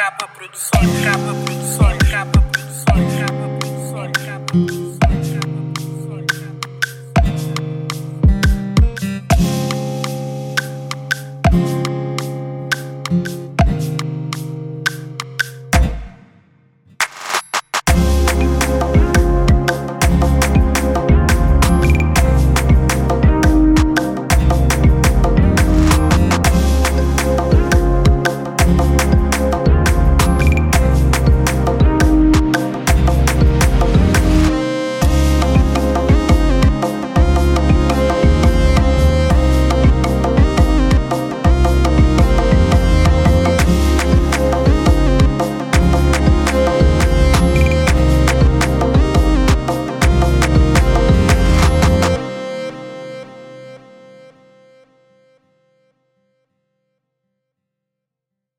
capa produção capa produção capa.